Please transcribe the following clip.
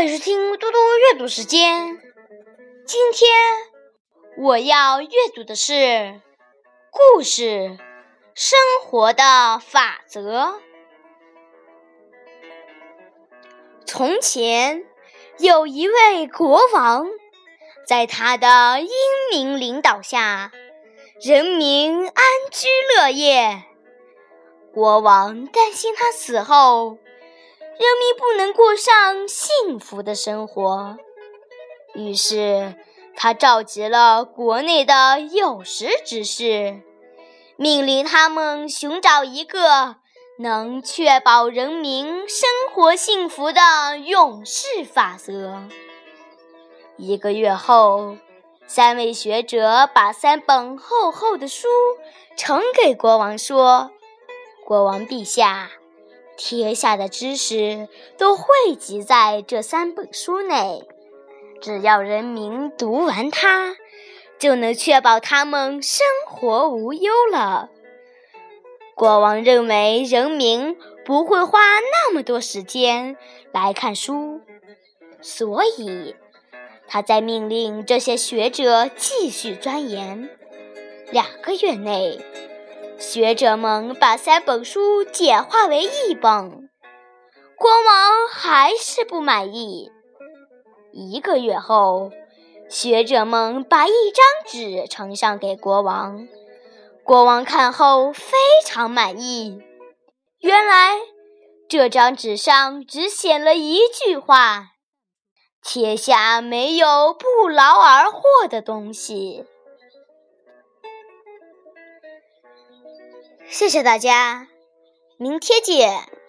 欢迎收听嘟嘟阅读时间。今天我要阅读的是故事《生活的法则》。从前有一位国王，在他的英明领导下，人民安居乐业。国王担心他死后。人民不能过上幸福的生活，于是他召集了国内的有识之士，命令他们寻找一个能确保人民生活幸福的永世法则。一个月后，三位学者把三本厚厚的书呈给国王，说：“国王陛下。”天下的知识都汇集在这三本书内，只要人民读完它，就能确保他们生活无忧了。国王认为人民不会花那么多时间来看书，所以他在命令这些学者继续钻研。两个月内。学者们把三本书简化为一本，国王还是不满意。一个月后，学者们把一张纸呈上给国王，国王看后非常满意。原来，这张纸上只写了一句话：“天下没有不劳而获的东西。”谢谢大家，明天见。